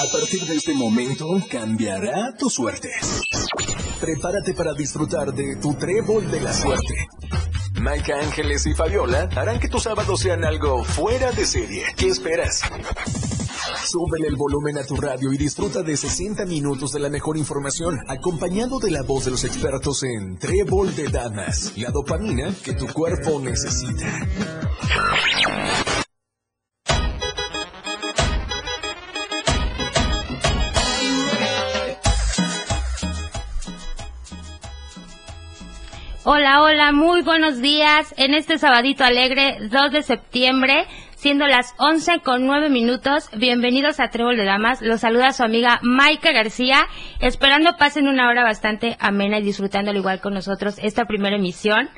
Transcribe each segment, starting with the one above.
A partir de este momento cambiará tu suerte. Prepárate para disfrutar de tu trébol de la suerte. Maika Ángeles y Fabiola harán que tus sábados sean algo fuera de serie. ¿Qué esperas? Súbele el volumen a tu radio y disfruta de 60 minutos de la mejor información, acompañado de la voz de los expertos en Trébol de Damas, la dopamina que tu cuerpo necesita. Hola, hola, muy buenos días en este sabadito alegre 2 de septiembre, siendo las 11 con 9 minutos. Bienvenidos a Trébol de Damas. Los saluda su amiga Maika García, esperando pasen una hora bastante amena y disfrutando al igual con nosotros esta primera emisión.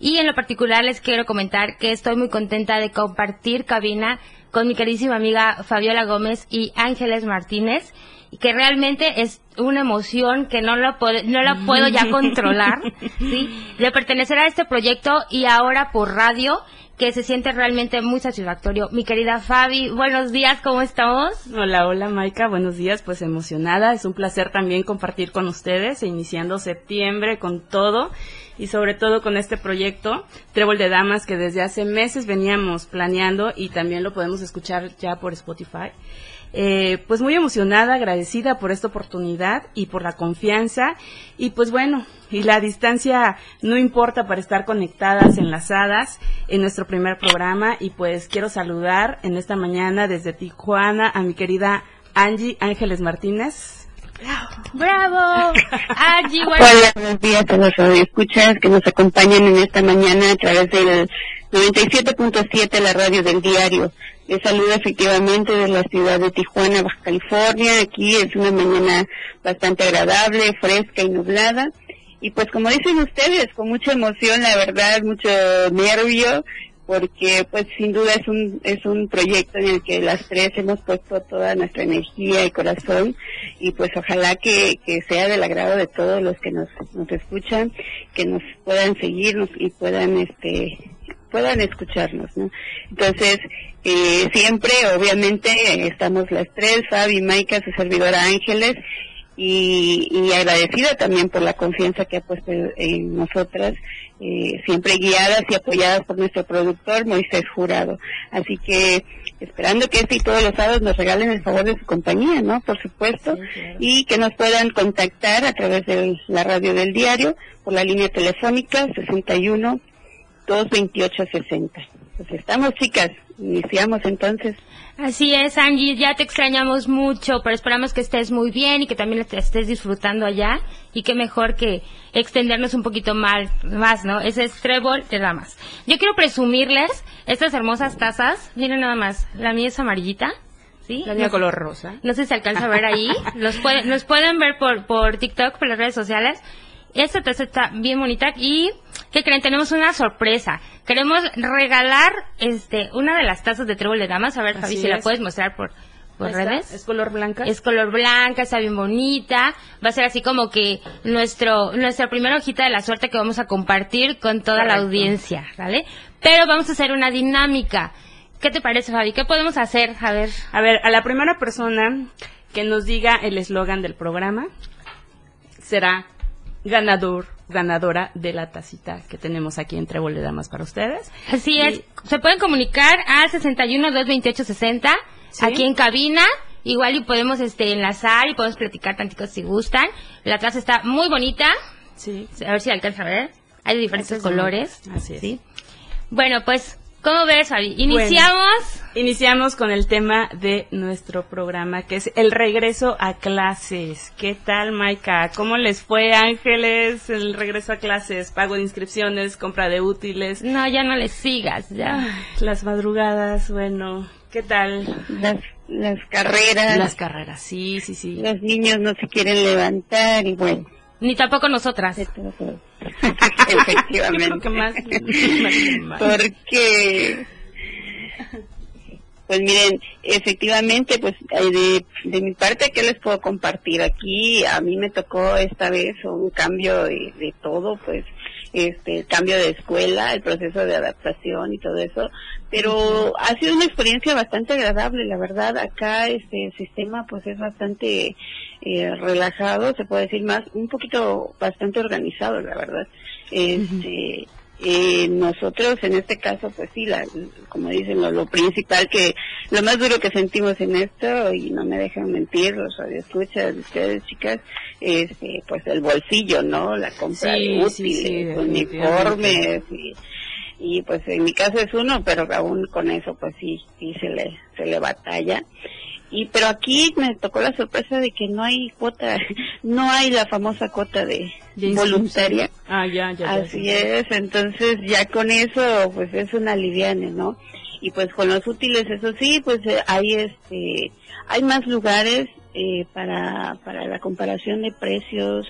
Y en lo particular les quiero comentar que estoy muy contenta de compartir cabina con mi queridísima amiga Fabiola Gómez y Ángeles Martínez que realmente es una emoción que no lo no la puedo ya controlar, ¿sí? De pertenecer a este proyecto y ahora por radio que se siente realmente muy satisfactorio. Mi querida Fabi, buenos días, ¿cómo estamos? Hola, hola Maika, buenos días, pues emocionada, es un placer también compartir con ustedes, iniciando septiembre con todo y sobre todo con este proyecto Trébol de Damas que desde hace meses veníamos planeando y también lo podemos escuchar ya por Spotify. Eh, pues muy emocionada, agradecida por esta oportunidad y por la confianza. Y pues bueno, y la distancia no importa para estar conectadas, enlazadas en nuestro primer programa. Y pues quiero saludar en esta mañana desde Tijuana a mi querida Angie Ángeles Martínez. ¡Bravo! Hola, buenos días a los escuchas que nos acompañan en esta mañana a través del 97.7, la radio del diario. Les saludo efectivamente de la ciudad de Tijuana, Baja California. Aquí es una mañana bastante agradable, fresca y nublada. Y pues como dicen ustedes, con mucha emoción, la verdad, mucho nervio, porque pues sin duda es un, es un proyecto en el que las tres hemos puesto toda nuestra energía y corazón y pues ojalá que, sea del agrado de todos los que nos, nos escuchan, que nos puedan seguirnos y puedan este puedan escucharnos, ¿no? Entonces, eh, siempre, obviamente, estamos las tres, Fabi, Maika, su servidora Ángeles, y, y, agradecida también por la confianza que ha puesto en nosotras, eh, siempre guiadas y apoyadas por nuestro productor Moisés Jurado. Así que esperando que este y todos los sábados nos regalen el favor de su compañía, ¿no? Por supuesto, y que nos puedan contactar a través de la radio del diario por la línea telefónica 61 228-60. Pues estamos, chicas. Iniciamos entonces. Así es, Angie, ya te extrañamos mucho, pero esperamos que estés muy bien y que también te estés disfrutando allá. Y qué mejor que extendernos un poquito más, más ¿no? Ese es Trébol de Damas. Yo quiero presumirles estas hermosas tazas. Miren nada más, la mía es amarillita. ¿Sí? La mía color rosa. No sé si se alcanza a ver ahí. los, pueden, los pueden ver por, por TikTok, por las redes sociales. Esta taza está bien bonita y ¿qué creen? Tenemos una sorpresa. Queremos regalar este una de las tazas de trébol de damas. A ver, Javi, si la puedes mostrar por, por redes. Es color blanca. Es color blanca, está bien bonita. Va a ser así como que nuestro nuestra primera hojita de la suerte que vamos a compartir con toda la audiencia, ¿vale? Pero vamos a hacer una dinámica. ¿Qué te parece, Fabi? ¿Qué podemos hacer? A ver. A ver, a la primera persona que nos diga el eslogan del programa será ganador, ganadora de la tacita que tenemos aquí en Trébol de Damas para ustedes. Así es, se pueden comunicar al 61 228 60 aquí en cabina. Igual y podemos este enlazar y podemos platicar tantitos si gustan. La taza está muy bonita. Sí. A ver si alcanza a ver. Hay de diferentes colores. Así es. ¿sí? Bueno, pues ¿Cómo ves, Fabi? Iniciamos. iniciamos con el tema de nuestro programa, que es el regreso a clases. ¿Qué tal, Maika? ¿Cómo les fue, Ángeles, el regreso a clases? Pago de inscripciones, compra de útiles. No, ya no les sigas, ya. las madrugadas, bueno, ¿qué tal? Las, las carreras. Las carreras, sí, sí, sí. Los niños no se quieren levantar y bueno. Ni tampoco nosotras. Efectivamente. más, Porque Pues miren, efectivamente, pues de, de mi parte, ¿qué les puedo compartir? Aquí a mí me tocó esta vez un cambio de, de todo, pues este cambio de escuela, el proceso de adaptación y todo eso, pero ha sido una experiencia bastante agradable, la verdad, acá este sistema pues es bastante eh, relajado, se puede decir más, un poquito bastante organizado, la verdad. Este, eh, nosotros en este caso pues sí la, como dicen lo, principal que lo más duro que sentimos en esto y no me dejan mentir los radioescuchas de ustedes chicas este pues el bolsillo no la compra de útiles uniformes y, y pues en mi caso es uno pero aún con eso pues sí sí se le se le batalla y pero aquí me tocó la sorpresa de que no hay cuota, no hay la famosa cuota de voluntaria. Ah, ya, ya. Así es, entonces ya con eso pues es una liviane, ¿no? Y pues con los útiles, eso sí, pues eh, hay este, hay más lugares eh, para, para la comparación de precios,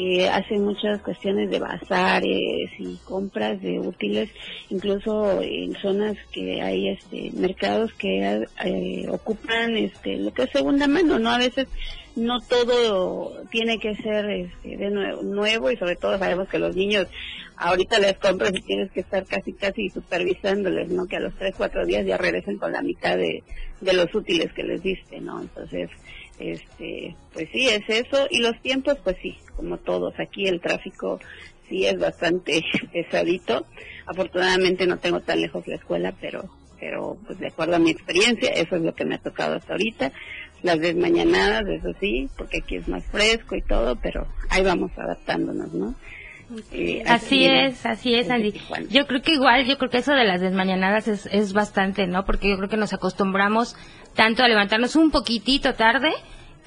eh, hacen muchas cuestiones de bazares y compras de útiles, incluso en zonas que hay este mercados que eh, ocupan este lo que es segunda mano, ¿no? A veces no todo tiene que ser este, de nuevo, nuevo y sobre todo sabemos que los niños ahorita les compras y tienes que estar casi casi supervisándoles, ¿no? Que a los tres, cuatro días ya regresen con la mitad de, de los útiles que les diste, ¿no? Entonces, este, pues sí, es eso. Y los tiempos, pues sí, como todos. Aquí el tráfico sí es bastante pesadito. Afortunadamente no tengo tan lejos la escuela, pero, pero pues de acuerdo a mi experiencia, eso es lo que me ha tocado hasta ahorita. Las desmañanadas, eso sí, porque aquí es más fresco y todo, pero ahí vamos adaptándonos, ¿no? Eh, así es, así es, Andy. Yo creo que igual, yo creo que eso de las desmañanadas es, es bastante, ¿no? Porque yo creo que nos acostumbramos tanto a levantarnos un poquitito tarde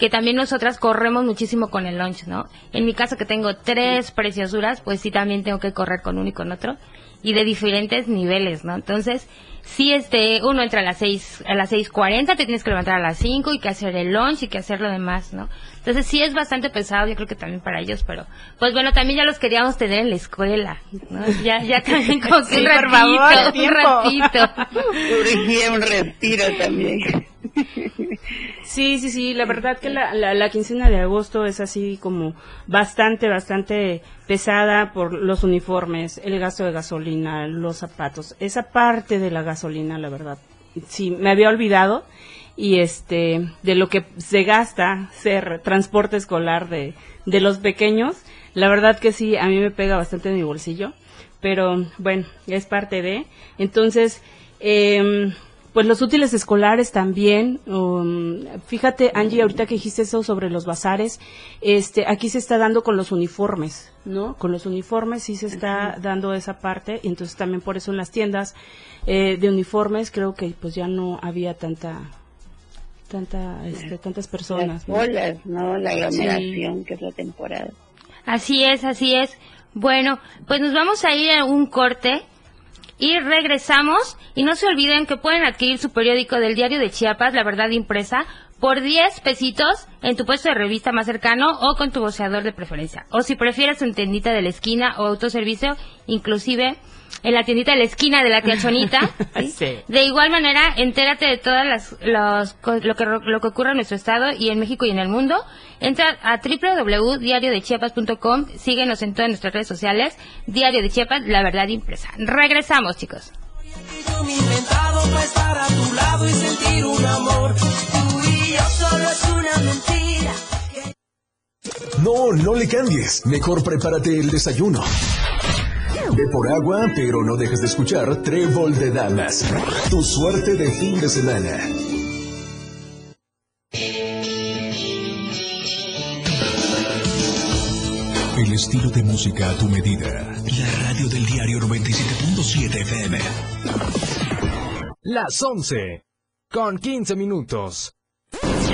que también nosotras corremos muchísimo con el lunch, ¿no? En mi caso que tengo tres preciosuras, pues sí también tengo que correr con uno y con otro y de diferentes niveles, ¿no? Entonces, si este, uno entra a las seis, a las seis cuarenta, te tienes que levantar a las cinco y que hacer el lunch y que hacer lo demás, ¿no? Entonces sí es bastante pesado, yo creo que también para ellos, pero, pues bueno, también ya los queríamos tener en la escuela, ¿no? Ya, ya también como que un ratito, un ratito. un respiro también. Sí, sí, sí, la verdad que la, la, la, quincena de agosto es así como bastante, bastante pesada por los uniformes, el gasto de gasolina, los zapatos, esa parte de la gasolina, la verdad. Sí, me había olvidado y este, de lo que se gasta ser transporte escolar de, de los pequeños, la verdad que sí, a mí me pega bastante en mi bolsillo, pero bueno, es parte de. Entonces, eh, pues los útiles escolares también. Um, fíjate, Angie, ahorita que dijiste eso sobre los bazares, este, aquí se está dando con los uniformes, ¿no? Con los uniformes sí se está dando esa parte, y entonces también por eso en las tiendas eh, de uniformes creo que pues ya no había tanta tanta este, tantas personas las ¿no? la aglomeración que es la temporada así es así es bueno pues nos vamos a ir a un corte y regresamos. Y no se olviden que pueden adquirir su periódico del diario de Chiapas, La Verdad Impresa, por 10 pesitos en tu puesto de revista más cercano o con tu voceador de preferencia. O si prefieres en tiendita de la esquina o autoservicio, inclusive en la tiendita de la esquina de la tiachonita. De igual manera, entérate de todas las lo que lo que ocurre en nuestro estado y en México y en el mundo. Entra a www.diariodechiapas.com, síguenos en todas nuestras redes sociales, Diario de Chiapas, la verdad impresa. Regresamos, chicos. No, no le cambies. Mejor prepárate el desayuno. Ve por agua, pero no dejes de escuchar Trébol de Damas. Tu suerte de fin de semana. El estilo de música a tu medida. La radio del diario 97.7 FM. Las 11. Con 15 minutos.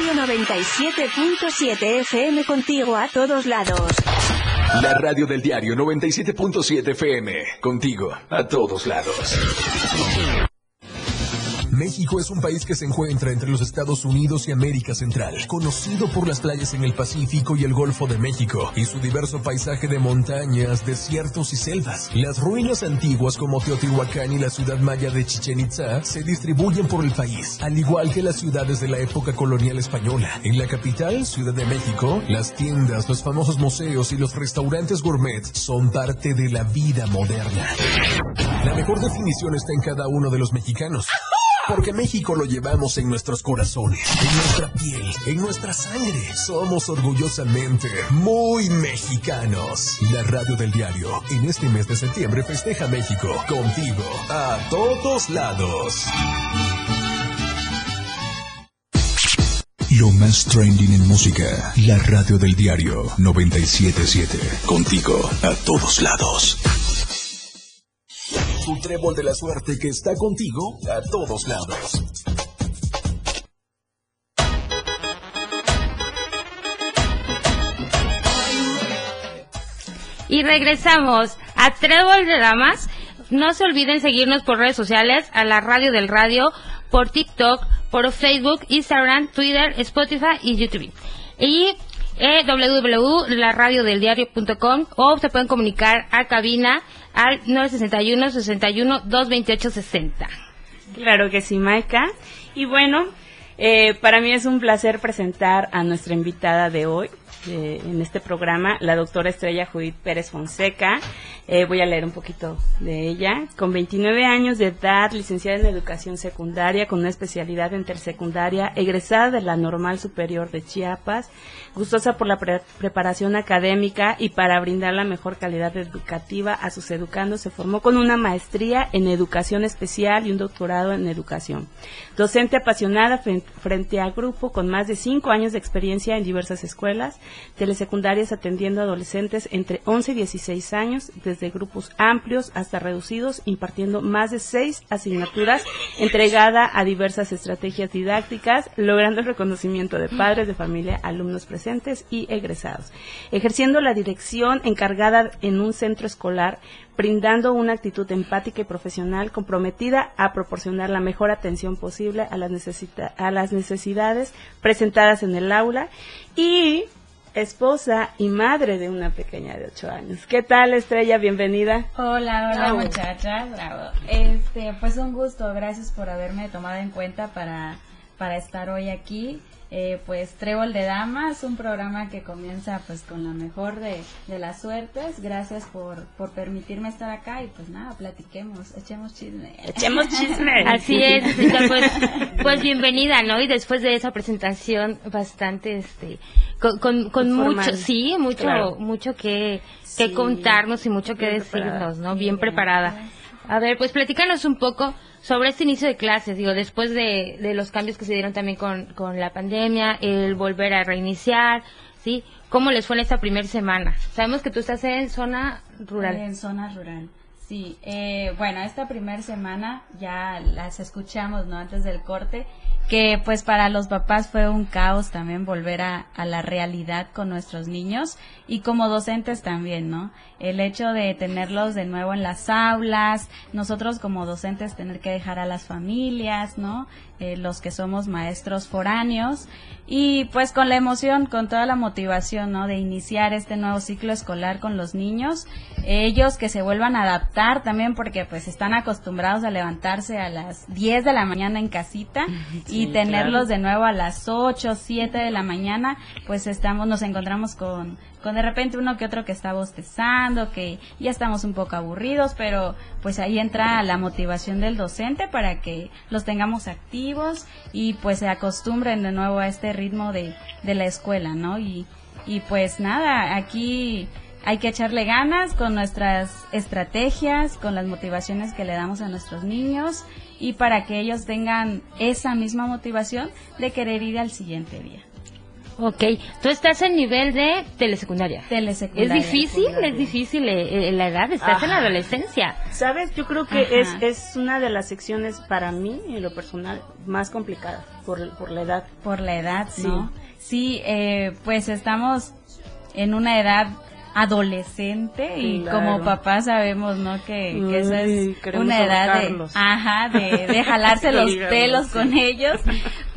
97.7 FM contigo a todos lados. La radio del diario 97.7 FM. Contigo, a todos lados. México es un país que se encuentra entre los Estados Unidos y América Central, conocido por las playas en el Pacífico y el Golfo de México, y su diverso paisaje de montañas, desiertos y selvas. Las ruinas antiguas como Teotihuacán y la ciudad maya de Chichen Itza se distribuyen por el país, al igual que las ciudades de la época colonial española. En la capital, Ciudad de México, las tiendas, los famosos museos y los restaurantes gourmet son parte de la vida moderna. La mejor definición está en cada uno de los mexicanos. Porque México lo llevamos en nuestros corazones, en nuestra piel, en nuestra sangre. Somos orgullosamente muy mexicanos. La radio del diario en este mes de septiembre festeja México contigo a todos lados. Lo más trending en música. La radio del diario 977. Contigo a todos lados. Tu trébol de la suerte que está contigo a todos lados. Y regresamos a Trébol de Damas. No se olviden seguirnos por redes sociales, a la radio del radio, por TikTok, por Facebook, Instagram, Twitter, Spotify y YouTube. Y eh, www.laradiodeldiario.com o se pueden comunicar a cabina al 961 61 228 60. Claro que sí, Maika. Y bueno, eh, para mí es un placer presentar a nuestra invitada de hoy eh, en este programa, la doctora Estrella Judith Pérez Fonseca. Eh, voy a leer un poquito de ella. Con 29 años de edad, licenciada en educación secundaria, con una especialidad intersecundaria, egresada de la Normal Superior de Chiapas, gustosa por la pre- preparación académica y para brindar la mejor calidad educativa a sus educandos, se formó con una maestría en educación especial y un doctorado en educación. Docente apasionada fren- frente a grupo con más de cinco años de experiencia en diversas escuelas, telesecundarias atendiendo a adolescentes entre 11 y 16 años, desde grupos amplios hasta reducidos, impartiendo más de seis asignaturas, entregada a diversas estrategias didácticas, logrando el reconocimiento de padres de familia, alumnos presentes y egresados. Ejerciendo la dirección encargada en un centro escolar, brindando una actitud empática y profesional comprometida a proporcionar la mejor atención posible a las, a las necesidades presentadas en el aula y esposa y madre de una pequeña de ocho años. ¿Qué tal, Estrella? Bienvenida. Hola, hola Bravo. muchachas, bravo. Este, pues un gusto, gracias por haberme tomado en cuenta para, para estar hoy aquí. Eh, pues Trébol de Damas, un programa que comienza pues con la mejor de, de las suertes. Gracias por, por permitirme estar acá y pues nada, platiquemos, echemos chisme. Echemos chisme. Así es, pues, pues bienvenida, ¿no? Y después de esa presentación bastante, este, con, con, con mucho, sí, mucho, Claro. mucho que, Sí. que contarnos y mucho que decirnos, preparada. ¿no? Bien preparada. gracias. A ver, pues platícanos un poco sobre este inicio de clases, digo, después de, de los cambios que se dieron también con, con la pandemia, el volver a reiniciar, ¿sí? ¿Cómo les fue en esta primera semana? Sabemos que tú estás en zona rural. En zona rural. Sí, eh, bueno, esta primera semana ya las escuchamos, ¿no? Antes del corte, que pues para los papás fue un caos también volver a, a la realidad con nuestros niños y como docentes también, ¿no? El hecho de tenerlos de nuevo en las aulas, nosotros como docentes tener que dejar a las familias, ¿no? Eh, los que somos maestros foráneos y pues con la emoción, con toda la motivación, ¿no? De iniciar este nuevo ciclo escolar con los niños, ellos que se vuelvan a adaptar también porque pues están acostumbrados a levantarse a las 10 de la mañana en casita y tenerlos de nuevo a las 8, 7 de la mañana, pues estamos, nos encontramos con, con de repente uno que otro que está bostezando, que ya estamos un poco aburridos, pero pues ahí entra la motivación del docente para que los tengamos activos y pues se acostumbren de nuevo a este ritmo de, de la escuela, ¿no? Y, y pues nada, aquí hay que echarle ganas con nuestras estrategias, con las motivaciones que le damos a nuestros niños y para que ellos tengan esa misma motivación de querer ir al siguiente día. Ok, tú estás en nivel de telesecundaria. Telesecundaria. ¿Es difícil? ¿Es difícil eh, eh, la edad? ¿Estás en la adolescencia? ¿Sabes? Yo creo que es, es una de las secciones para mí, en lo personal, más complicadas por, por la edad. Por la edad, ¿no? Sí, eh, pues estamos en una edad adolescente y como papá sabemos no que, esa es una edad de ajá de, de jalarse los pelos con ellos.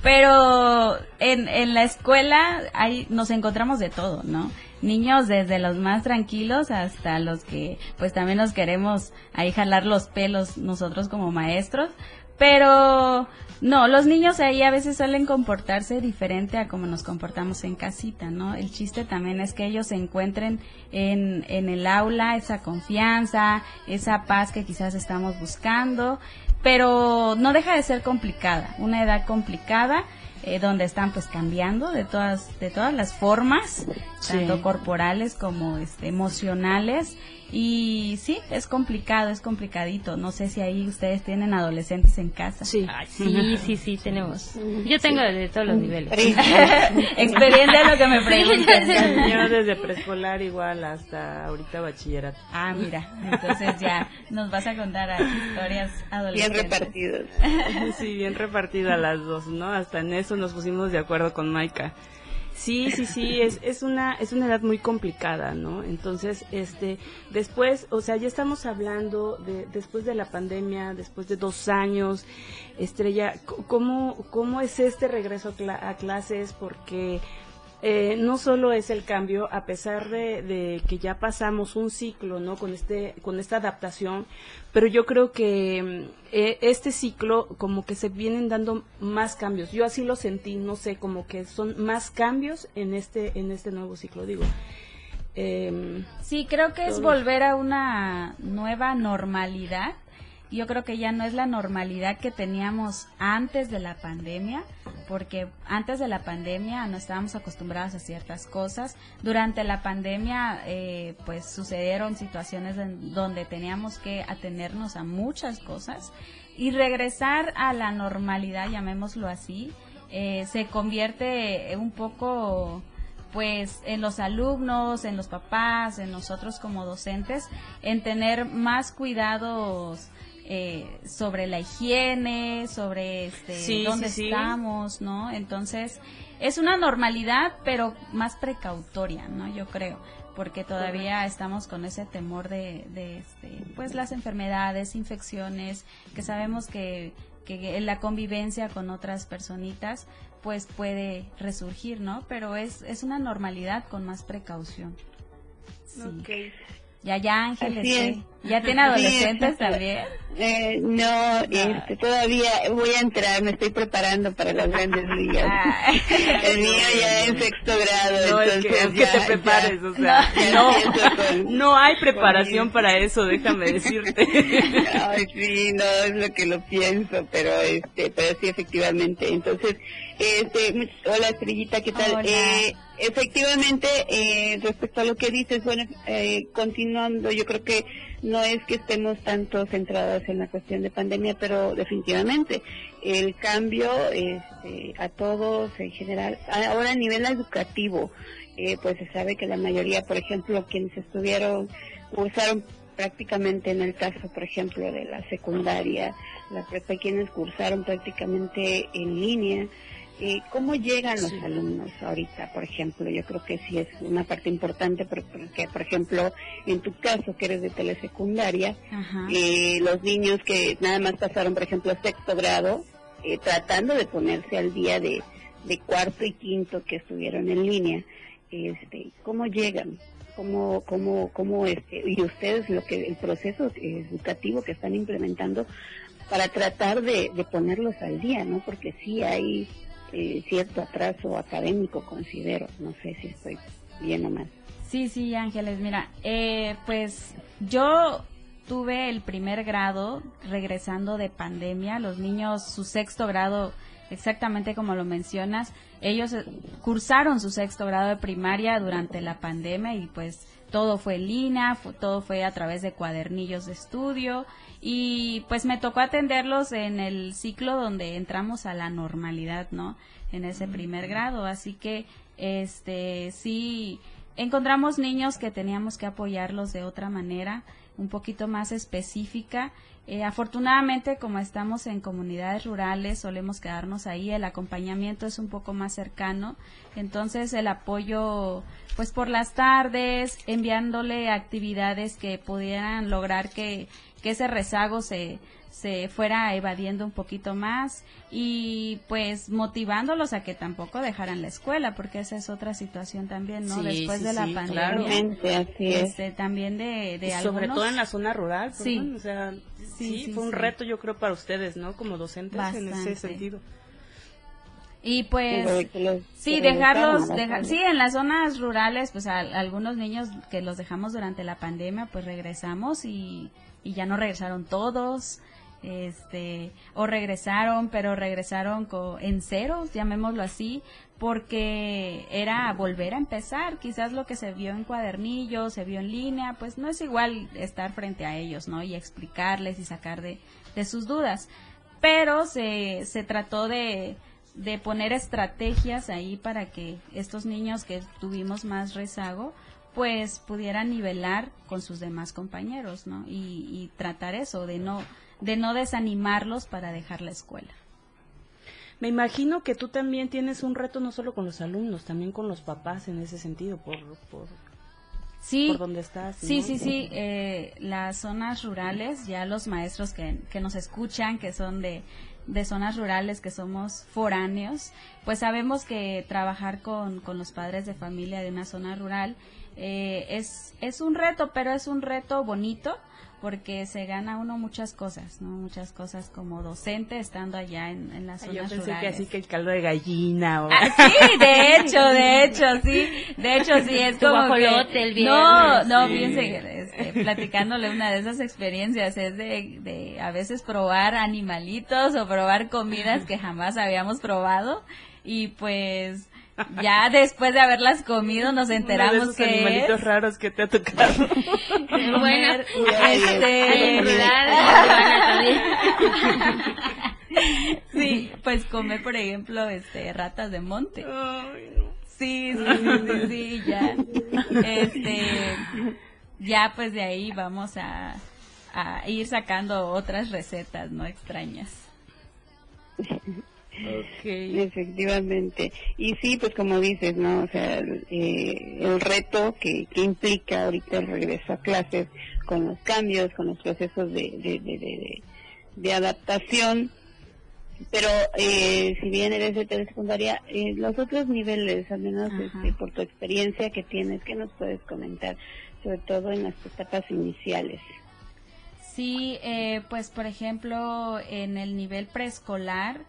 Pero en, en la escuela hay nos encontramos de todo no niños desde los más tranquilos hasta los que pues también nos queremos ahí jalar los pelos nosotros como maestros. Pero no, los niños ahí a veces suelen comportarse diferente a como nos comportamos en casita, ¿no? El chiste también es que ellos se encuentren en, en el aula esa confianza, esa paz que quizás estamos buscando, pero no deja de ser complicada, una edad complicada eh, donde están pues cambiando de todas de todas las formas tanto corporales como este emocionales y sí, es complicado, es complicadito. No sé si ahí ustedes tienen adolescentes en casa. Sí, sí, sí, sí, tenemos. Yo tengo de todos los niveles. Experiencia es lo que me preguntan. Yo desde preescolar igual hasta ahorita bachillerato. Ah, mira, entonces ya nos vas a contar historias adolescentes. Bien repartidos. Sí, bien repartidas las dos, ¿no? Hasta en eso nos pusimos de acuerdo con Maika. Sí, sí, sí, es, es una es una edad muy complicada, ¿no? Entonces, este, después, o sea, ya estamos hablando de después de la pandemia, después de dos años, Estrella, ¿cómo cómo es este regreso a clases? Porque eh, no solo es el cambio, a pesar de, que ya pasamos un ciclo, ¿no? Con este, con esta adaptación, pero yo creo que mm, eh, este ciclo como que se vienen dando más cambios. Yo así lo sentí, no sé, como que son más cambios en este, en este nuevo ciclo, digo. Em, sí, creo que es volver a una nueva normalidad yo creo que ya no es la normalidad que teníamos antes de la pandemia, porque antes de la pandemia no estábamos acostumbrados a ciertas cosas. Durante la pandemia, eh, pues sucedieron situaciones donde teníamos que atenernos a muchas cosas y regresar a la normalidad, llamémoslo así, eh, se convierte un poco pues en los alumnos, en los papás, en nosotros como docentes, en tener más cuidados eh, sobre la higiene, sobre este, dónde estamos, ¿no? Entonces, es una normalidad, pero más precautoria, ¿no? Yo creo, porque todavía estamos con ese temor de, de este, pues las enfermedades, infecciones, que sabemos que, que la convivencia con otras personitas, pues puede resurgir, ¿no? Pero es, es una normalidad con más precaución. Sí. Ya, ya, Ángeles. ¿Ya tiene adolescentes también? Eh, no, este, todavía voy a entrar, me estoy preparando para las grandes ligas. Ah. El mío ya es sexto grado. No, entonces es que, te prepares, o sea, no, no hay preparación para eso, déjame decirte. Ay, sí, no, es lo que lo pienso, pero este, pero sí, efectivamente. Entonces, este, hola Estrellita, ¿qué tal? Eh, efectivamente, eh, respecto a lo que dices, bueno, eh, continuando, yo creo que no es que estemos tanto centrados en la cuestión de pandemia, pero definitivamente el cambio este, a todos en general, ahora a nivel educativo, eh, pues se sabe que la mayoría, por ejemplo, quienes estuvieron, cursaron prácticamente en el caso, por ejemplo, de la secundaria, la prepa, quienes cursaron prácticamente en línea, eh, ¿Cómo llegan los alumnos ahorita, por ejemplo? Yo creo que sí es una parte importante porque, por ejemplo, en tu caso, que eres de telesecundaria, eh, los niños que nada más pasaron, por ejemplo, sexto grado, eh, tratando de ponerse al día de, cuarto y quinto que estuvieron en línea, este, ¿cómo llegan? ¿Cómo, cómo, cómo este, y ustedes lo que el proceso educativo que están implementando para tratar de, ponerlos al día, ¿no? Porque sí hay eh, cierto atraso académico, considero. No sé si estoy bien o mal. Sí, sí, Ángeles, mira, eh, pues yo tuve el primer grado regresando de pandemia, los niños su sexto grado, exactamente como lo mencionas, ellos eh, cursaron su sexto grado de primaria durante la pandemia y pues todo fue en línea, todo fue a través de cuadernillos de estudio y pues me tocó atenderlos en el ciclo donde entramos a la normalidad, ¿no? En ese primer grado, así que este sí encontramos niños que teníamos que apoyarlos de otra manera, un poquito más específica. Eh, afortunadamente, como estamos en comunidades rurales, solemos quedarnos ahí, el acompañamiento es un poco más cercano, entonces el apoyo, pues por las tardes, enviándole actividades que pudieran lograr que, que ese rezago se, se fuera evadiendo un poquito más y pues motivándolos a que tampoco dejaran la escuela porque esa es otra situación también no después de la pandemia. Este, también de, de sobre todo en la zona rural sí. o sea sí, fue un reto yo creo para ustedes no como docentes en ese sentido. Y pues sí dejarlos dejar, sí en las zonas rurales pues a, algunos niños que los dejamos durante la pandemia pues regresamos y y ya no regresaron todos este, o regresaron, pero regresaron en ceros, llamémoslo así, porque era volver a empezar. Quizás lo que se vio en cuadernillos, se vio en línea, pues no es igual estar frente a ellos, ¿no? Y explicarles y sacar de, de sus dudas. Pero se, se trató de, de poner estrategias ahí para que estos niños que tuvimos más rezago, pues pudieran nivelar con sus demás compañeros, ¿no? Y, y tratar eso, de no, de no desanimarlos para dejar la escuela. Me imagino que tú también tienes un reto no solo con los alumnos, también con los papás en ese sentido, por, por, sí, por donde estás. Sí, sí, sí. Eh, las zonas rurales, ya los maestros que, que nos escuchan, que son de, de zonas rurales, que somos foráneos, pues sabemos que trabajar con, con los padres de familia de una zona rural eh, es, es un reto, pero es un reto bonito porque se gana uno muchas cosas, ¿no? Muchas cosas como docente estando allá en, en las zonas Yo pensé que así que el caldo de gallina o... Ah, sí, de hecho, de hecho, sí, de hecho sí, es como que... el viernes, No, no, fíjense, este, platicándole una de esas experiencias es de, de a veces probar animalitos o probar comidas que jamás habíamos probado y pues ya después de haberlas comido nos enteramos Uno de esos que animalitos raros que te ha tocado. bueno, este, sí, pues comer por ejemplo este ratas de monte. Sí, sí, sí, sí, ya. Este, ya pues de ahí vamos a, a ir sacando otras recetas, ¿no? Extrañas. Okay. Efectivamente. Y sí, pues como dices, ¿no? O sea, eh, el reto que, que implica ahorita el regreso a clases con los cambios, con los procesos de, de, de, de, adaptación. Pero eh, si bien eres de telesecundaria, eh, los otros niveles, al menos este, por tu experiencia que tienes, ¿qué nos puedes comentar? Sobre todo en las etapas iniciales. Sí, eh, pues por ejemplo, en el nivel preescolar,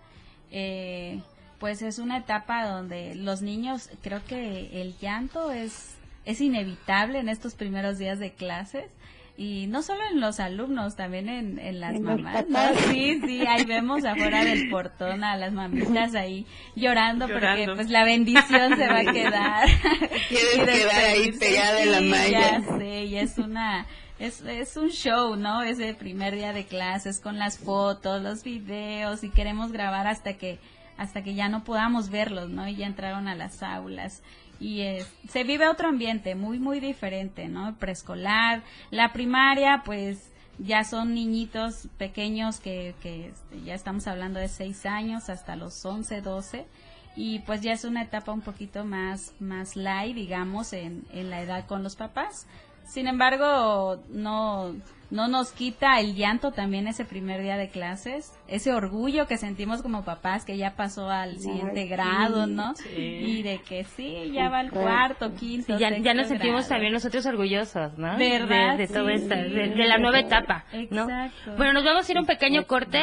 eh, pues es una etapa donde los niños, creo que el llanto es, es inevitable en estos primeros días de clases. Y no solo en los alumnos, también en, las mamás, Sí, sí, ahí vemos afuera del portón a las mamitas ahí llorando, porque pues la bendición se va a quedar. Quieres quedar ahí pegada en la malla. Ya sé, y es una es, es un show, ¿no? Ese primer día de clases con las fotos, los videos y queremos grabar hasta que hasta que ya no podamos verlos, ¿no? Y ya entraron a las aulas y se vive otro ambiente muy muy diferente, ¿no? Preescolar, la primaria, pues ya son niñitos pequeños que, que este, ya estamos hablando de seis años hasta los 11, 12 y pues ya es una etapa un poquito más más light, digamos, en, en la edad con los papás Sin embargo, no, no nos quita el llanto también ese primer día de clases, ese orgullo que sentimos como papás que ya pasó al siguiente grado, ¿no? Y de que sí, ya va al cuarto, quinto. ya, ya nos sentimos grado. también nosotros orgullosos, ¿no? ¿Verdad? De, de todo Sí. esto, de, de la nueva etapa, ¿no? Exacto. Bueno, nos vamos a ir a un pequeño corte.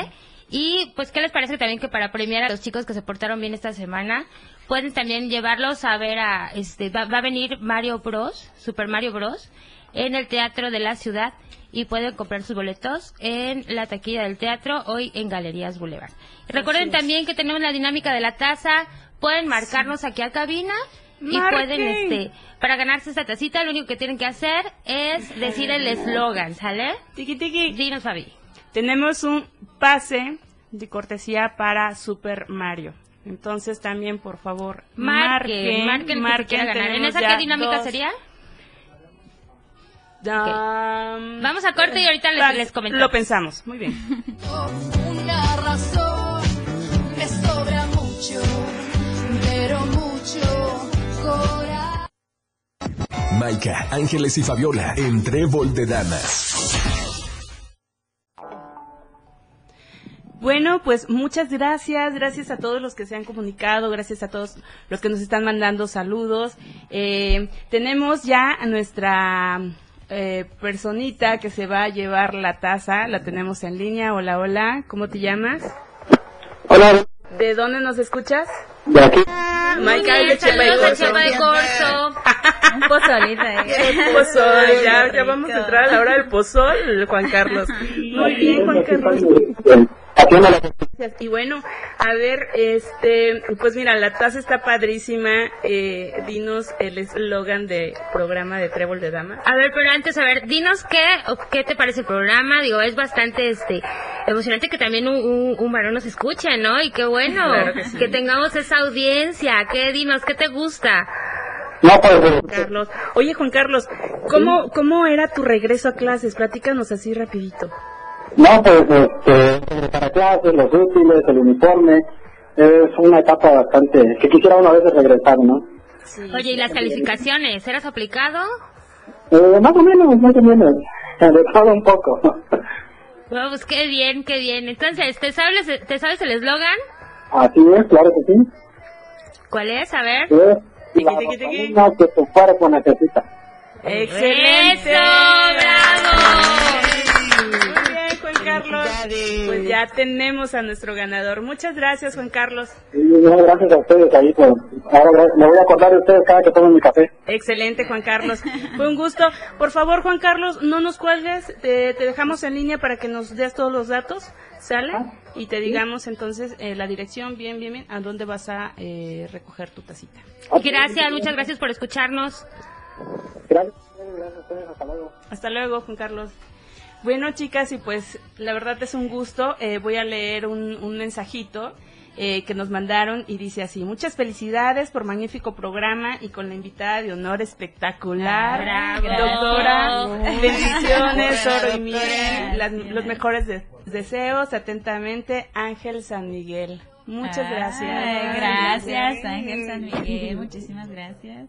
Y pues, ¿qué les parece también que para premiar a los chicos que se portaron bien esta semana, pueden también llevarlos a ver a, este, va, va a venir Mario Bros, Super Mario Bros, en el Teatro de la Ciudad y pueden comprar sus boletos en la taquilla del teatro hoy en Galerías Boulevard. Recuerden también que tenemos la dinámica de la taza, pueden marcarnos aquí a cabina y pueden, este, para ganarse esta tacita, lo único que tienen que hacer es decir el eslogan, ¿sale? Tiki tiki. Dinos, Fabi. Tenemos un pase de cortesía para Super Mario. Entonces también, por favor, Marquen, marquen, el que se quiera ganar. ¿En esa qué dinámica dos. sería? Um, Vamos a corte y ahorita les, vale, les comentamos. Lo pensamos, muy bien. Una razón me sobra mucho, pero mucho corazón. Maika, Ángeles y Fabiola en Trébol de Damas. Bueno, pues muchas gracias, gracias a todos los que se han comunicado, gracias a todos los que nos están mandando saludos. Eh, tenemos ya a nuestra eh, personita que se va a llevar la taza, la tenemos en línea. Hola, hola, ¿cómo te llamas? Hola, ¿De dónde nos escuchas? de aquí. Muy de Chepa de Corzo. Un pozolito ahí. Pozol, ya, ya vamos a entrar a la hora del pozol, Juan Carlos. Muy bien, Juan Carlos. Haciendo la Gracias. Y bueno, a ver, este, pues mira, la taza está padrísima. Eh, dinos el eslogan de programa de Trébol de Dama. A ver, pero antes, a ver, dinos qué, o qué te parece el programa. Digo, es bastante este emocionante que también un, un, un varón nos escuche, ¿no? Y qué bueno Claro que sí. tengamos esa audiencia. ¿Qué dinos? ¿Qué te gusta? No, pues, Carlos. Oye, Juan Carlos, ¿cómo, cómo era tu regreso a clases? Platícanos así rapidito. No, pues, este, para clases, los útiles, el uniforme, es una etapa bastante, que quisiera una vez regresar, ¿no? Oye, ¿y las calificaciones? ¿Eras aplicado? Eh, más o menos, más o menos, de todo un poco. No, pues qué bien, qué bien. Entonces, ¿te sabes, ¿te sabes el eslogan? Así es, claro que sí. ¿Cuál es? A ver. Es Tiqui, la tiqui, tiqui. vitamina que tu cuerpo necesita. ¡Excelente! ¡Eso, bravo! Muy bien, Juan Carlos. Pues ya tenemos a nuestro ganador. Muchas gracias, Juan Carlos. No, gracias a ustedes ahí, pues, ahora me voy a acordar de ustedes cada que tomen mi café. Excelente, Juan Carlos. Fue un gusto. Por favor, Juan Carlos, no nos cuelgues. Te, te dejamos en línea para que nos des todos los datos. ¿Sale? Y te digamos entonces eh, la dirección, bien, bien, bien, a dónde vas a eh, recoger tu tacita. Gracias, muchas gracias por escucharnos. Gracias, gracias a ustedes, hasta luego. Hasta luego, Juan Carlos. Bueno, chicas, y pues la verdad es un gusto. Eh, voy a leer un, un mensajito eh, que nos mandaron y dice así, muchas felicidades por magnífico programa y con la invitada de honor espectacular, Bravo. doctora, bendiciones, oro y miel, las- los mejores de- deseos, atentamente, Ángel San Miguel. Muchas gracias. Gracias, Ángel San Miguel. Muchísimas gracias.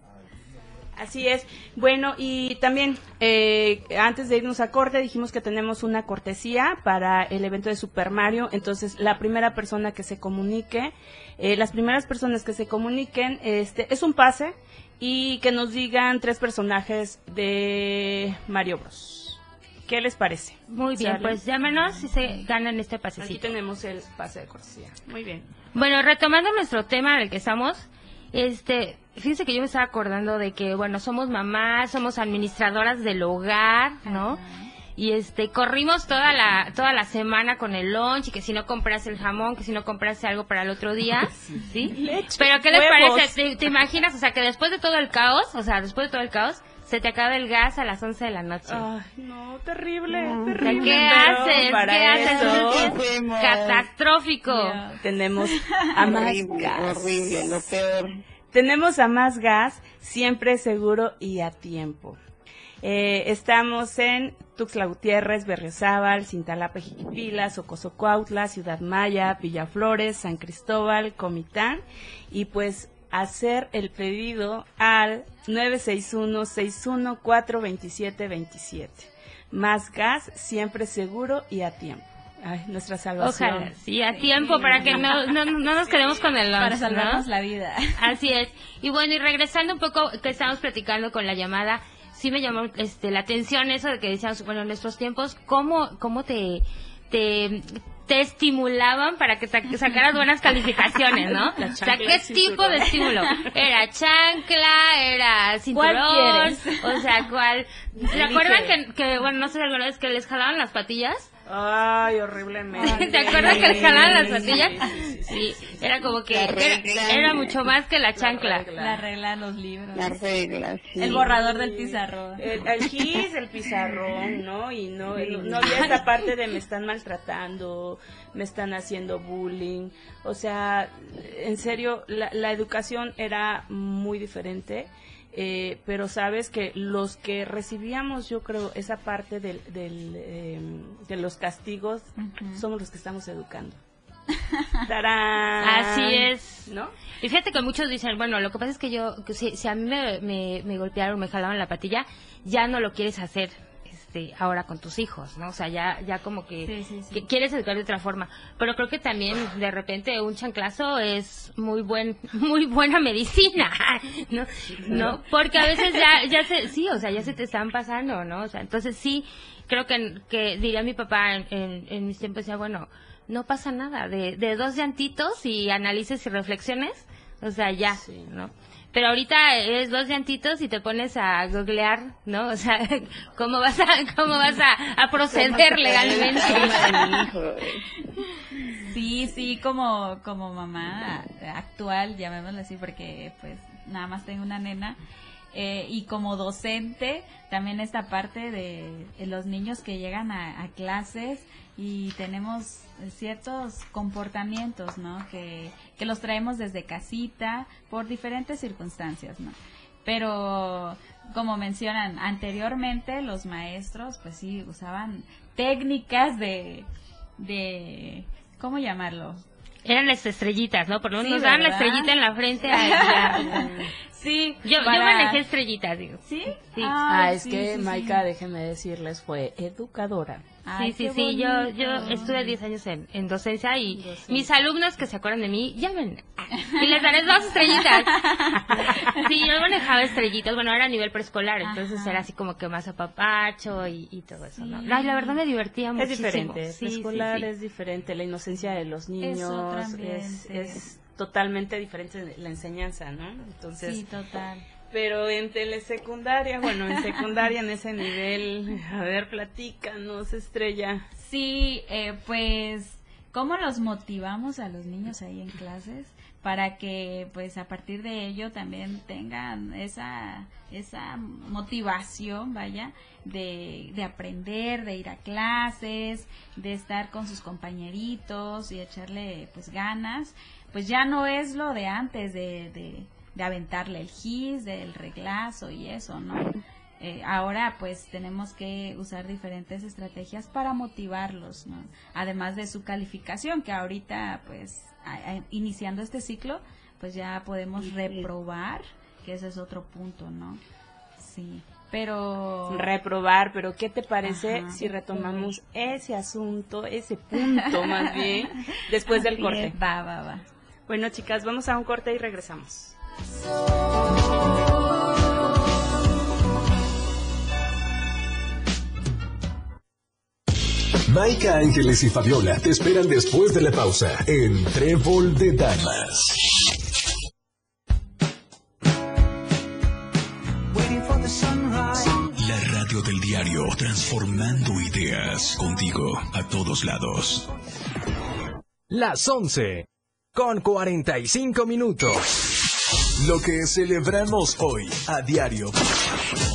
Así es. Bueno, y también eh, antes de irnos a corte dijimos que tenemos una cortesía para el evento de Super Mario. Entonces, la primera persona que se comunique, eh, las primeras personas que se comuniquen, este, es un pase y que nos digan tres personajes de Mario Bros. ¿Qué les parece? Muy bien, ¿Sale? pues llámenos si se ganan este Aquí pasecito. tenemos el pase de cortesía. Muy bien. Bueno, retomando nuestro tema del que estamos, este, fíjense que yo me estaba acordando de que, bueno, somos mamás, somos administradoras del hogar, ¿no? Y este, corrimos toda la, toda la semana con el lunch y que si no compras el jamón, que si no compras algo para el otro día, ¿sí? Pero ¿qué les huevos. parece? ¿Te, te imaginas? O sea, que después de todo el caos, o sea, después de todo el caos, se te acaba el gas a las 11 de la noche. Ay, no, terrible, O sea, terrible. ¿Qué haces? ¿Qué haces? eso Es catastrófico. tenemos a más gas. horrible, lo peor. Tenemos a más gas, siempre seguro y a tiempo. Eh, estamos en Tuxtla Gutiérrez, Berriozábal, Cintalapa, Jiquipila, Socosocuautla, Ciudad Maya, Villaflores, San Cristóbal, Comitán y pues hacer el pedido al 961-614-2727. Más gas, siempre seguro y a tiempo. Ay, nuestra salvación. Ojalá, sí, a tiempo para que no, no, no nos quedemos con el lunch, Para ¿no? salvarnos la vida. Así es. Y bueno, y regresando un poco que estábamos platicando con la llamada, sí me llamó este, la atención eso de que decíamos, bueno, en nuestros tiempos, ¿cómo, cómo te, te, te estimulaban para que sa- sacaras buenas calificaciones, ¿no? O sea, ¿qué tipo de estímulo? ¿Era chancla? ¿Era cinturón? O sea, ¿cuál? ¿Se acuerdan que, que, bueno, no sé si alguna vez que les jalaban las patillas? Ay, horriblemente. ¿Te acuerdas que les jalaban las Sí, patillas? sí, sí, Sí, era como que La era, regla. era mucho más que la chancla. La regla, los libros. Las reglas. sí. El borrador del pizarrón. El, el gis, el pizarrón, ¿no? Y no, no, no había esta parte de me están maltratando, me están haciendo bullying. O sea, en serio, la, la educación era muy diferente. eh, pero sabes que los que recibíamos, yo creo, esa parte del, del, eh, de los castigos, Ujú. somos los que estamos educando. ¡Tarán! Así es. ¿No? Y fíjate que muchos dicen, bueno, lo que pasa es que yo, que si, si a mí me, me, me golpearon, me jalaban la patilla, ya no lo quieres hacer este, ahora con tus hijos, ¿no? O sea, ya, ya como que, Sí, sí, sí. que quieres educar de otra forma. Pero creo que también, de repente, un chanclazo es muy buen, muy buena medicina, ¿no? ¿No? Porque a veces ya, ya se, sí, o sea, ya se te están pasando, ¿no? O sea, entonces sí, creo que, que diría mi papá en, en, en mis tiempos, decía, bueno, no pasa nada, de, de dos llantitos y analices y reflexiones, o sea, ya, ¿no? Pero ahorita es dos llantitos y te pones a googlear, ¿no? O sea, ¿cómo vas a, cómo vas a, a proceder legalmente? Sí, sí, como, como mamá actual, llamémoslo así, porque pues nada más tengo una nena. Eh, y como docente, también esta parte de, los niños que llegan a, a clases y tenemos ciertos comportamientos, ¿no? Que, que los traemos desde casita por diferentes circunstancias, ¿no? Pero como mencionan anteriormente, los maestros, pues sí, usaban técnicas de, de, ¿cómo llamarlo? Eran las estrellitas, ¿no? Por lo menos Sí, nos daban la estrellita en la frente. ahí ya. Sí, Yo, yo manejé estrellitas, digo. ¿Sí? Sí. Ah, es sí, que sí, sí. Maika, déjenme decirles, fue educadora. Ay, sí, sí, sí, yo, yo estuve 10 años en, en docencia y mis alumnos que se acuerdan de mí, llamen. Y les daré dos estrellitas. Sí, yo manejaba estrellitas, bueno, era a nivel preescolar, entonces Ajá. era así como que más apapacho y, y todo eso, ¿no? Ay, la verdad me divertía Es muchísimo. diferente, Sí, sí, escolar sí. es diferente, la inocencia de los niños es, es totalmente diferente de la enseñanza, ¿no? Entonces, Sí, total. pero en telesecundaria, bueno, en secundaria en ese nivel, a ver, platícanos, estrella. Sí, eh, pues, ¿cómo los motivamos a los niños ahí en clases? Para que, pues, a partir de ello también tengan esa, esa motivación, vaya, de, de aprender, de ir a clases, de estar con sus compañeritos y echarle, pues, ganas. Pues ya no es lo de antes, de, de, de aventarle el gis, del reglazo y eso, ¿no? Eh, ahora pues tenemos que usar diferentes estrategias para motivarlos, ¿no? Además de su calificación, que ahorita pues a- a- iniciando este ciclo, pues ya podemos reprobar, que ese es otro punto, ¿no? Sí, pero... Reprobar, pero ¿qué te parece Ajá. si retomamos ese asunto, ese punto más bien, después del corte? Va, va, va. Bueno, chicas, vamos a un corte y regresamos. Maika Ángeles y Fabiola te esperan después de la pausa en Trébol de Damas. La radio del diario, transformando ideas contigo a todos lados. Las 11 con 45 minutos. Lo que celebramos hoy a diario.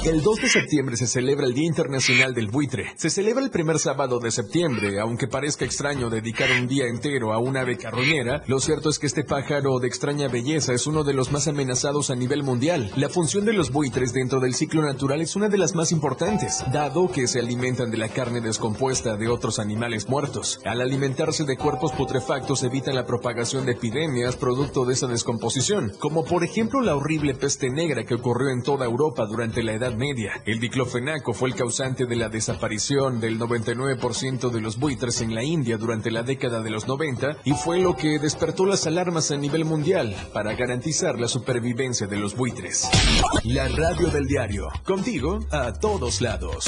El 2 de septiembre se celebra el Día Internacional del Buitre. Se celebra el primer sábado de septiembre, aunque parezca extraño dedicar un día entero a una ave carroñera, lo cierto es que este pájaro de extraña belleza es uno de los más amenazados a nivel mundial. La función de los buitres dentro del ciclo natural es una de las más importantes, dado que se alimentan de la carne descompuesta de otros animales muertos. Al alimentarse de cuerpos putrefactos evitan la propagación de epidemias producto de esa descomposición, como por ejemplo la horrible peste negra que ocurrió en toda Europa durante la Edad Media. El diclofenaco fue el causante de la desaparición del 99% de los buitres en la India durante la década de los 90 y fue lo que despertó las alarmas a nivel mundial para garantizar la supervivencia de los buitres. La radio del diario, contigo a todos lados.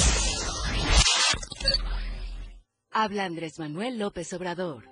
Habla Andrés Manuel López Obrador.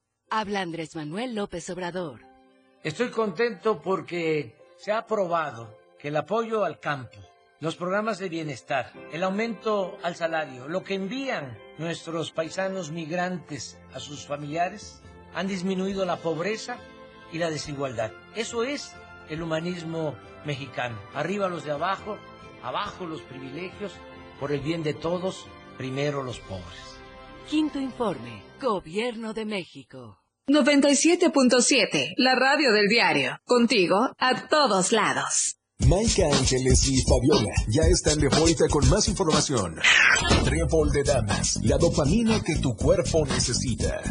Habla Andrés Manuel López Obrador. Estoy contento porque se ha aprobado que el apoyo al campo, los programas de bienestar, el aumento al salario, lo que envían nuestros paisanos migrantes a sus familiares, han disminuido la pobreza y la desigualdad. Eso es el humanismo mexicano. Arriba los de abajo, abajo los privilegios, por el bien de todos, primero los pobres. Quinto informe. Gobierno de México. 97.7, la radio del diario. Contigo a todos lados. Maika Ángeles y Fabiola ya están de vuelta con más información. Trébol de Damas, la dopamina que tu cuerpo necesita.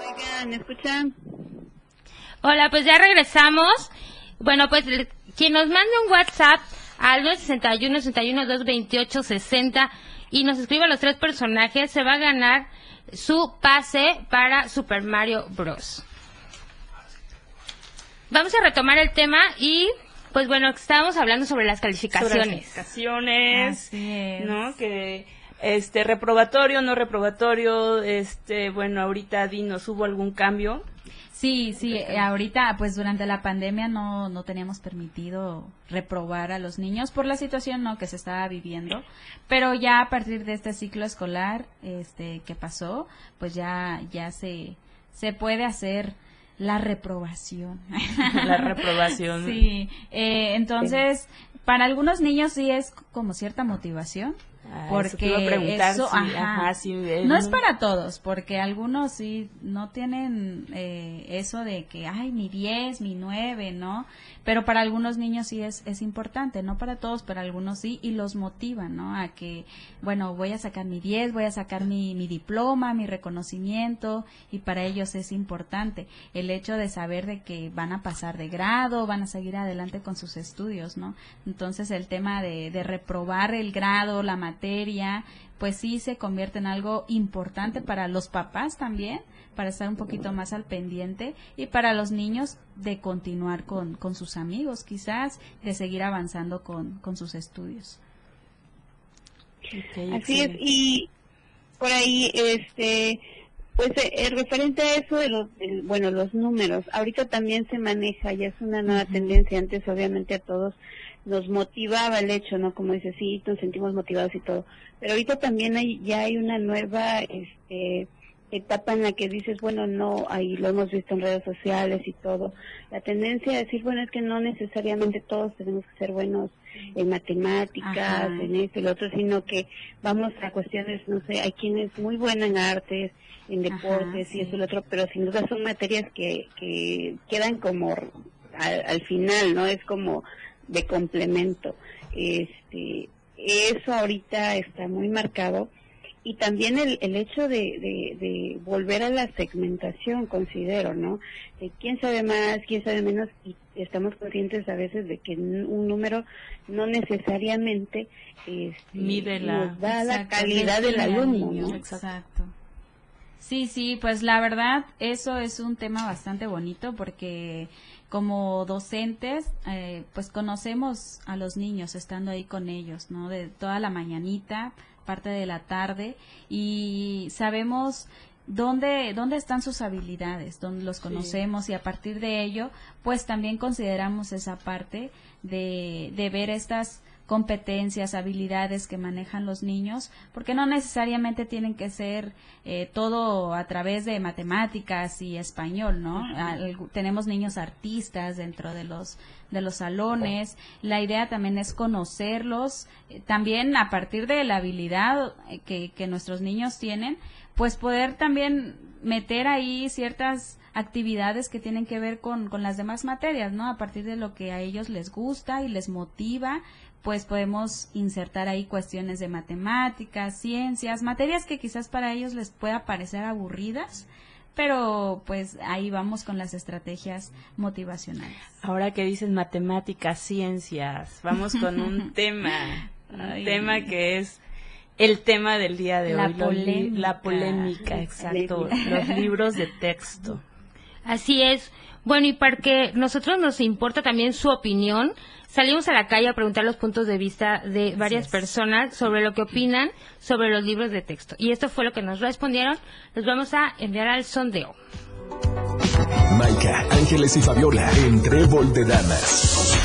Oigan, ¿me escuchan? Hola, pues ya regresamos. Bueno, pues quien nos mande un WhatsApp al 961 61 228 60 y nos escriba los tres personajes se va a ganar su pase para Super Mario Bros. Vamos a retomar el tema y pues bueno, estábamos hablando sobre las Sobre las calificaciones. calificaciones, Así es. ¿no? Que este reprobatorio, no reprobatorio, este, bueno, ahorita dinos, ¿hubo algún cambio? Sí, sí, eh, ahorita pues durante la pandemia no, no teníamos permitido reprobar a los niños por la situación ¿no? que se estaba viviendo, pero ya a partir de este ciclo escolar este que pasó, pues ya ya se se puede hacer la reprobación. La reprobación. Sí, eh, entonces para algunos niños sí es como cierta motivación. Ah, porque eso, ajá. ajá, eh, no es para todos, porque algunos sí no tienen eh, eso de que, ay, mi 10, mi 9, ¿no? Pero para algunos niños sí es, es importante, no para todos, pero algunos sí, y los motivan, ¿no? A que, bueno, voy a sacar mi 10, voy a sacar mi, mi diploma, mi reconocimiento, y para ellos es importante el hecho de saber de que van a pasar de grado, van a seguir adelante con sus estudios, ¿no? Entonces el tema de, de reprobar el grado, la materia, pues sí se convierte en algo importante para los papás también, para estar un poquito más al pendiente y para los niños de continuar con, con sus amigos, quizás de seguir avanzando con, con sus estudios. Así es, y por ahí, este, pues eh, eh, referente a eso de los, bueno, los números, ahorita también se maneja, ya es una nueva tendencia, antes obviamente a todos nos motivaba el hecho, ¿no? Como dice, sí, nos sentimos motivados y todo, pero ahorita también hay, ya hay una nueva, este, etapa en la que dices, bueno, no, ahí lo hemos visto en redes sociales y todo, la tendencia a decir, bueno, es que no necesariamente todos tenemos que ser buenos en matemáticas, Ajá. en esto y lo otro, sino que vamos a cuestiones, no sé, hay quienes muy buena en artes, en deportes y eso y lo otro, pero sin duda son materias que, que quedan como al, al final, ¿no? Es como de complemento. Este, eso ahorita está muy marcado y también el, el hecho de, de, de volver a la segmentación, considero, ¿no? De quién sabe más, quién sabe menos, y estamos conscientes a veces de que un número no necesariamente este, Mide la- nos da la calidad del alumno, niño, ¿no? Exacto. Sí, sí, pues la verdad, eso es un tema bastante bonito porque como docentes, eh, pues conocemos a los niños estando ahí con ellos, ¿no? De toda la mañanita, parte de la tarde, y sabemos dónde, dónde están sus habilidades, dónde los conocemos y a partir de ello, pues también consideramos esa parte de, de ver estas competencias, habilidades que manejan los niños, porque no necesariamente tienen que ser eh, todo a través de matemáticas y español, ¿no? Tenemos niños artistas dentro de los de los salones. La idea también es conocerlos, eh, también a partir de la habilidad eh, que, que nuestros niños tienen, pues poder también meter ahí ciertas actividades que tienen que ver con, con las demás materias, ¿no? A partir de lo que a ellos les gusta y les motiva, pues podemos insertar ahí cuestiones de matemáticas, ciencias, materias que quizás para ellos les pueda parecer aburridas, pero pues ahí vamos con las estrategias motivacionales. Ahora que dices matemáticas, ciencias, vamos con un tema, un Ay. tema que es el tema del día de La hoy, polémica. la polémica, exacto, los libros de texto. Así es. Bueno, y porque nosotros nos importa también su opinión, salimos a la calle a preguntar los puntos de vista de varias personas sobre lo que opinan sobre los libros de texto. Y esto fue lo que nos respondieron. Los vamos a enviar al sondeo. Maika, Ángeles y Fabiola en Trébol de Damas.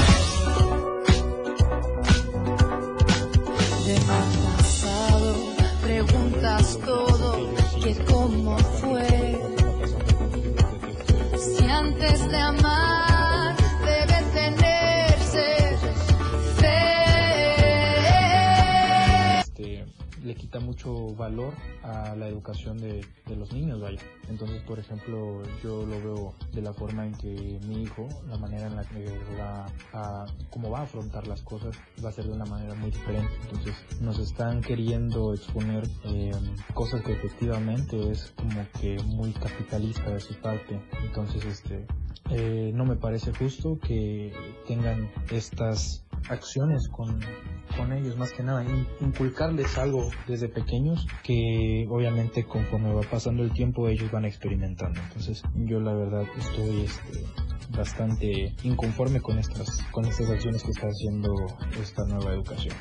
De mi pasado preguntas todo, que cómo fue. Si antes de amar valor a la educación de, de los niños, vaya. Entonces, por ejemplo, yo lo veo de la forma en que mi hijo, la manera en la que va a, cómo va a afrontar las cosas, va a ser de una manera muy diferente. Entonces, nos están queriendo exponer eh, cosas que efectivamente es como que muy capitalista de su parte. Entonces, este, eh, no me parece justo que tengan estas acciones con, con ellos, más que nada, in- inculcarles algo desde pequeños que obviamente conforme va pasando el tiempo ellos van experimentando. Entonces yo la verdad estoy este, bastante inconforme con estas, con estas acciones que está haciendo esta nueva educación.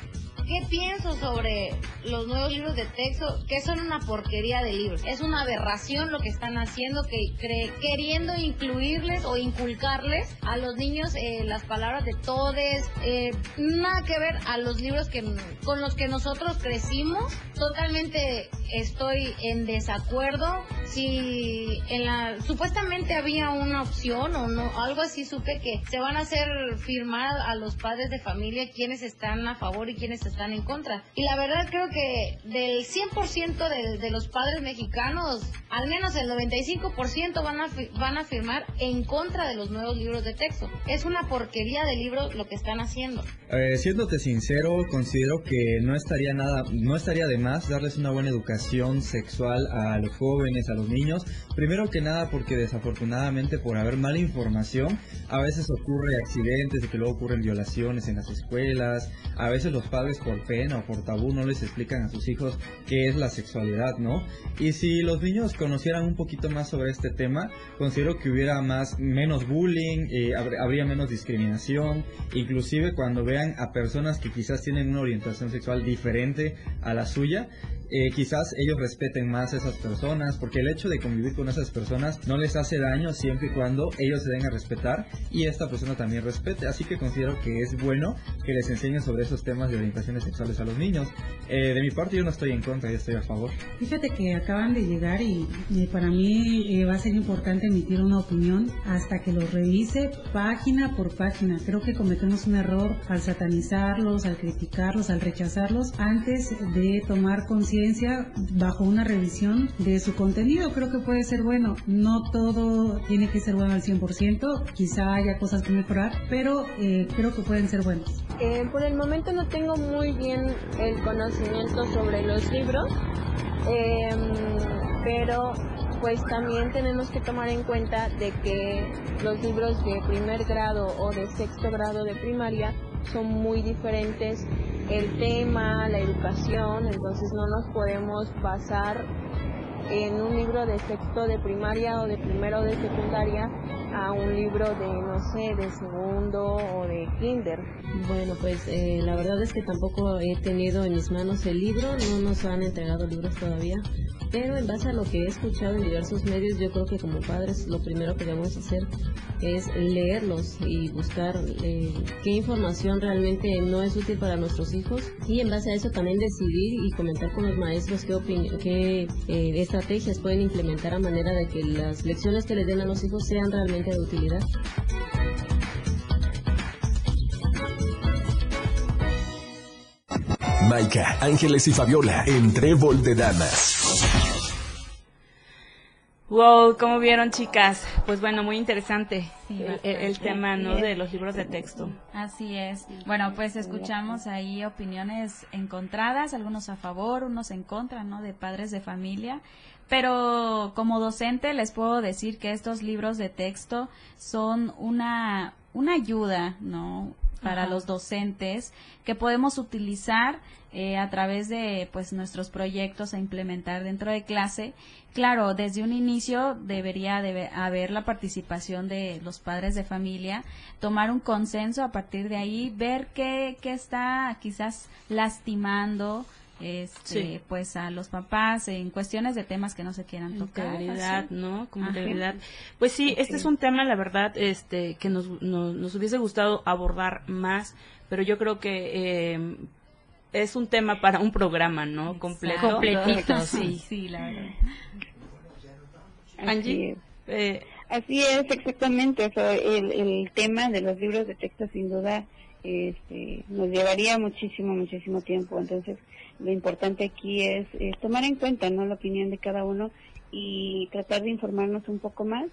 ¿Qué pienso sobre los nuevos libros de texto? Que son una porquería de libros. Es una aberración lo que están haciendo, que cre- queriendo incluirles o inculcarles a los niños eh, las palabras de todes. eh, nada que ver a los libros que con los que nosotros crecimos. Totalmente estoy en desacuerdo. Si en la supuestamente había una opción o no, algo así supe que se van a hacer firmar a los padres de familia quienes están a favor y quienes están en contra. Y la verdad creo que del 100% de, de los padres mexicanos, al menos el 95% van a, van a firmar en contra de los nuevos libros de texto. Es una porquería de libro lo que están haciendo. Eh, siéndote sincero, considero que no estaría nada, no estaría de más darles una buena educación sexual a los jóvenes, a los niños. Primero que nada porque desafortunadamente por haber mala información, a veces ocurre accidentes y que luego ocurren violaciones en las escuelas. A veces los padres por pena o por tabú no les explican a sus hijos qué es la sexualidad, ¿no? Y si los niños conocieran un poquito más sobre este tema, considero que hubiera más menos bullying, eh, habr- habría menos discriminación, inclusive cuando vean a personas que quizás tienen una orientación sexual diferente a la suya, eh, quizás ellos respeten más a esas personas, porque el hecho de convivir con esas personas no les hace daño siempre y cuando ellos se den a respetar y esta persona también respete. Así que considero que es bueno que les enseñen sobre esos temas de orientaciones sexuales a los niños. Eh, de mi parte yo no estoy en contra, yo estoy a favor. Fíjate que acaban de llegar y, y para mí eh, va a ser importante emitir una opinión hasta que los revise página por página. Creo que cometemos un error al satanizarlos, al criticarlos, al rechazarlos antes de tomar conciencia bajo una revisión de su contenido. Creo que puede ser bueno. No todo tiene que ser bueno al 100%, quizá haya cosas que mejorar, pero eh, creo que pueden ser buenos. Eh, por el momento no tengo muy bien el conocimiento sobre los libros, em, pero pues también tenemos que tomar en cuenta de que los libros de primer grado o de sexto grado de primaria son muy diferentes el tema, la educación, entonces no nos podemos basar en un libro de sexto de primaria o de primero de secundaria a un libro de, no sé, de segundo o de kinder. Bueno, pues eh, la verdad es que tampoco he tenido en mis manos el libro, no nos han entregado libros todavía, pero en base a lo que he escuchado en diversos medios, yo creo que como padres lo primero que debemos hacer es leerlos y buscar eh, qué información realmente no es útil para nuestros hijos y en base a eso también decidir y comentar con los maestros qué, qué eh, estrategias pueden implementar a manera de que las lecciones que les den a los hijos sean realmente de utilidad. Maika, Ángeles y Fabiola en Trébol de Damas. Wow, ¿cómo vieron chicas? Pues bueno, muy interesante el, el, tema, ¿no? De los libros de texto. Así es. Bueno, pues escuchamos ahí opiniones encontradas, algunos a favor, unos en contra, ¿no? De padres de familia. Pero como docente les puedo decir que estos libros de texto son una, una ayuda, ¿no? Para los docentes que podemos utilizar eh, a través de pues nuestros proyectos a implementar dentro de clase. Claro, desde un inicio debería de haber la participación de los padres de familia, tomar un consenso a partir de ahí, ver qué, qué está quizás lastimando este, pues a los papás en cuestiones de temas que no se quieran tocar. ¿no? Como Pues sí, este es un tema, la verdad, este, que nos, nos, hubiese gustado abordar más, pero yo creo que eh, es un tema para un programa, ¿no? Completo. Completito, sí. Sí, la verdad. Angie. Eh, Así es, exactamente. el, el tema de los libros de texto, sin duda, este, nos llevaría muchísimo, muchísimo tiempo. Entonces, lo importante aquí es, tomar en cuenta ¿no? la opinión de cada uno y tratar de informarnos un poco más,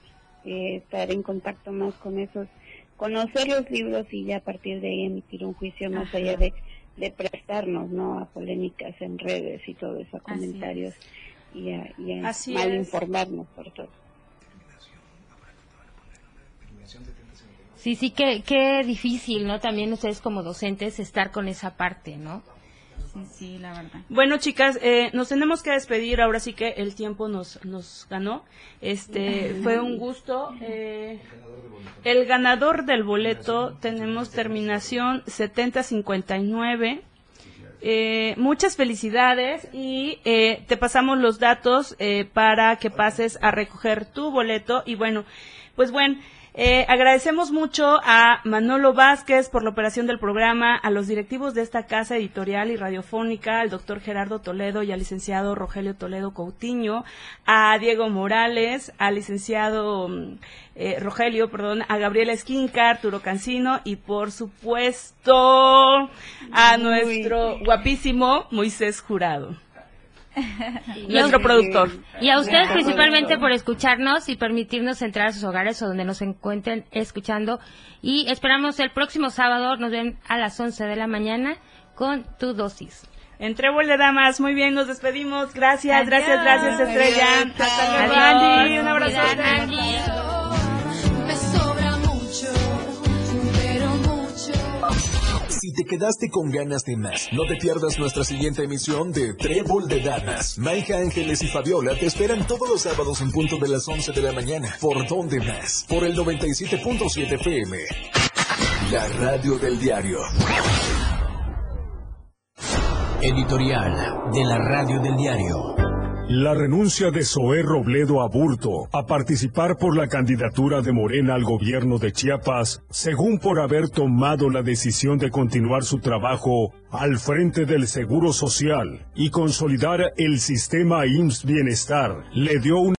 eh, estar en contacto más con esos, conocer los libros y ya a partir de ahí emitir un juicio más allá de, de prestarnos ¿no? a polémicas en redes y todo eso, a comentarios y a, mal informarnos por todo. Sí, sí, qué, qué difícil, ¿no? También ustedes como docentes estar con esa parte, ¿no? Sí, la verdad. Bueno, chicas, eh, nos tenemos que despedir. Ahora sí que el tiempo nos, nos ganó. Este, fue un gusto. Eh, el ganador del boleto tenemos terminación 7059. Eh, muchas felicidades y eh, te pasamos los datos eh, para que pases a recoger tu boleto. Y bueno, pues bueno. Eh, agradecemos mucho a Manolo Vázquez por la operación del programa, a los directivos de esta casa editorial y radiofónica, al doctor Gerardo Toledo y al licenciado Rogelio Toledo Coutinho, a Diego Morales, al licenciado mm, eh, Rogelio, perdón, a Gabriela Esquinca, Arturo Cancino y por supuesto a nuestro guapísimo Moisés Jurado. Nuestro productor. Y a ustedes principalmente por escucharnos y permitirnos entrar a sus hogares o donde nos encuentren escuchando. Y esperamos el próximo sábado, nos ven a las 11 de la mañana con tu dosis. Entre de damas, muy bien, nos despedimos. Gracias, gracias, gracias, Estrella. Hasta luego, Andy. Un abrazo. Si te quedaste con ganas de más, no te pierdas nuestra siguiente emisión de Trébol de Damas. Maija Ángeles y Fabiola te esperan todos los sábados en punto de las 11 de la mañana. ¿Por dónde más? Por el 97.7 FM. La radio del diario. Editorial de la radio del diario. La renuncia de Zoé Robledo Aburto a participar por la candidatura de Morena al gobierno de Chiapas, según por haber tomado la decisión de continuar su trabajo al frente del Seguro Social y consolidar el sistema IMSS Bienestar, le dio un